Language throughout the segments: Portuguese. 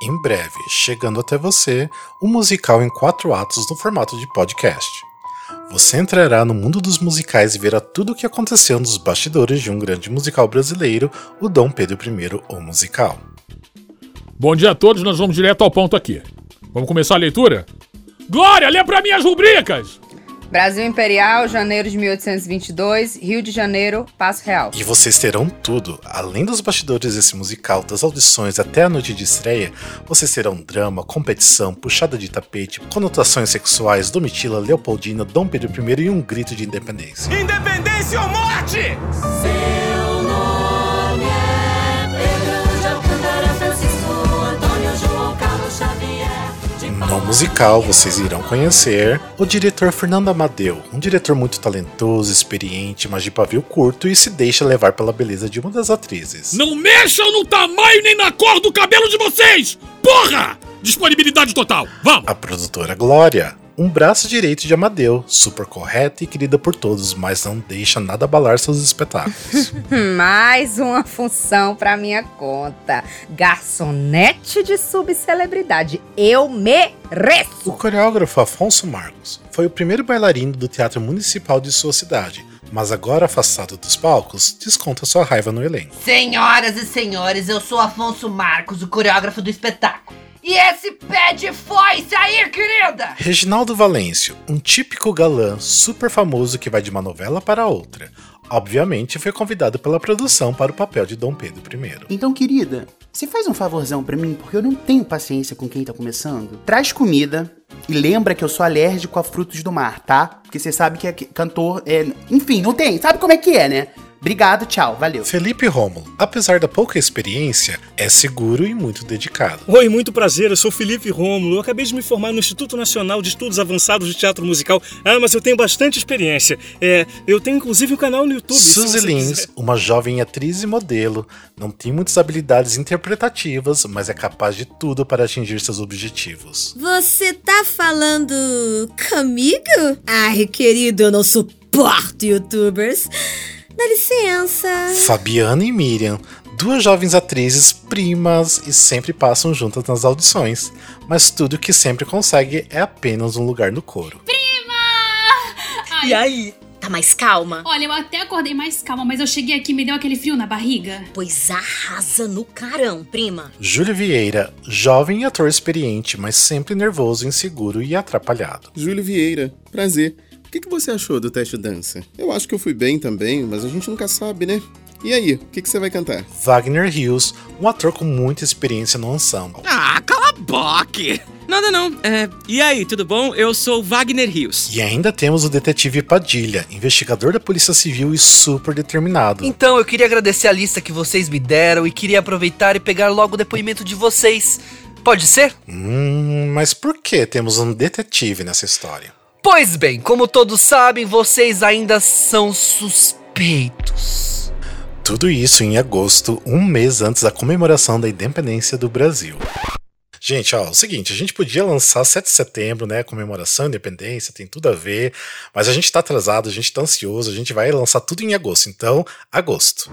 Em breve, chegando até você, um musical em quatro atos no formato de podcast. Você entrará no mundo dos musicais e verá tudo o que aconteceu nos bastidores de um grande musical brasileiro, o Dom Pedro I, o musical. Bom dia a todos, nós vamos direto ao ponto aqui. Vamos começar a leitura? Glória, lê para mim as rubricas! Brasil Imperial, janeiro de 1822, Rio de Janeiro, Passo Real. E vocês terão tudo. Além dos bastidores desse musical, das audições até a noite de estreia, vocês terão drama, competição, puxada de tapete, conotações sexuais, Domitila, Leopoldina, Dom Pedro I e um grito de independência. Independência ou morte! Seu musical, vocês irão conhecer o diretor Fernando Amadeu, um diretor muito talentoso, experiente, mas de pavio curto e se deixa levar pela beleza de uma das atrizes. Não mexam no tamanho nem na cor do cabelo de vocês! Porra! Disponibilidade total, vamos! A produtora Glória, um braço direito de Amadeu, super correta e querida por todos, mas não deixa nada abalar seus espetáculos. Mais uma função pra minha conta. Garçonete de subcelebridade. Eu mereço! o coreógrafo Afonso Marcos foi o primeiro bailarino do Teatro Municipal de sua cidade, mas agora afastado dos palcos, desconta sua raiva no elenco. Senhoras e senhores, eu sou Afonso Marcos, o coreógrafo do espetáculo. E esse pé de foice aí, querida! Reginaldo Valêncio, um típico galã super famoso que vai de uma novela para outra. Obviamente foi convidado pela produção para o papel de Dom Pedro I. Então, querida, você faz um favorzão pra mim, porque eu não tenho paciência com quem tá começando. Traz comida e lembra que eu sou alérgico a frutos do mar, tá? Porque você sabe que é que- cantor é. Enfim, não tem. Sabe como é que é, né? Obrigado, tchau, valeu. Felipe Rômulo, apesar da pouca experiência, é seguro e muito dedicado. Oi, muito prazer. Eu sou Felipe Rômulo. Eu acabei de me formar no Instituto Nacional de Estudos Avançados de Teatro Musical. Ah, mas eu tenho bastante experiência. É, eu tenho inclusive um canal no YouTube. Suzy Lins, uma jovem atriz e modelo, não tem muitas habilidades interpretativas, mas é capaz de tudo para atingir seus objetivos. Você tá falando comigo? Ai, querido, eu não suporto youtubers. Dá licença. Fabiana e Miriam, duas jovens atrizes primas e sempre passam juntas nas audições, mas tudo que sempre consegue é apenas um lugar no coro. Ai, E aí? Tá mais calma? Olha, eu até acordei mais calma, mas eu cheguei aqui e me deu aquele frio na barriga. Pois arrasa no carão, prima. Júlia Vieira, jovem ator experiente, mas sempre nervoso, inseguro e atrapalhado. Júlio Vieira, prazer. O que, que você achou do teste dança? Eu acho que eu fui bem também, mas a gente nunca sabe, né? E aí, o que, que você vai cantar? Wagner Hughes, um ator com muita experiência no ensemble. Ah, cala a boca! Nada não. É, e aí, tudo bom? Eu sou Wagner Rios. E ainda temos o detetive Padilha, investigador da Polícia Civil e super determinado. Então, eu queria agradecer a lista que vocês me deram e queria aproveitar e pegar logo o depoimento de vocês. Pode ser? Hum, mas por que temos um detetive nessa história? Pois bem, como todos sabem, vocês ainda são suspeitos. Tudo isso em agosto, um mês antes da comemoração da independência do Brasil. Gente, ó, é o seguinte, a gente podia lançar 7 de setembro, né, comemoração da independência, tem tudo a ver, mas a gente tá atrasado, a gente tá ansioso, a gente vai lançar tudo em agosto, então, agosto.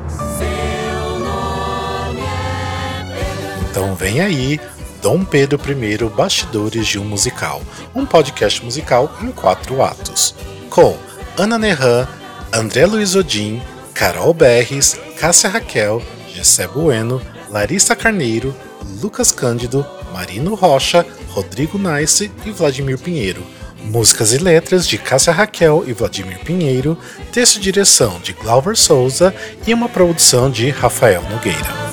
Então vem aí, Dom Pedro I, Bastidores de um Musical, um podcast musical em quatro atos, com Ana Nerran, André Luiz Odin, Carol Berres, Cássia Raquel, Gessé Bueno, Larissa Carneiro, Lucas Cândido, Marino Rocha, Rodrigo Nice e Vladimir Pinheiro. Músicas e letras de Cássia Raquel e Vladimir Pinheiro, texto e direção de Glauber Souza e uma produção de Rafael Nogueira.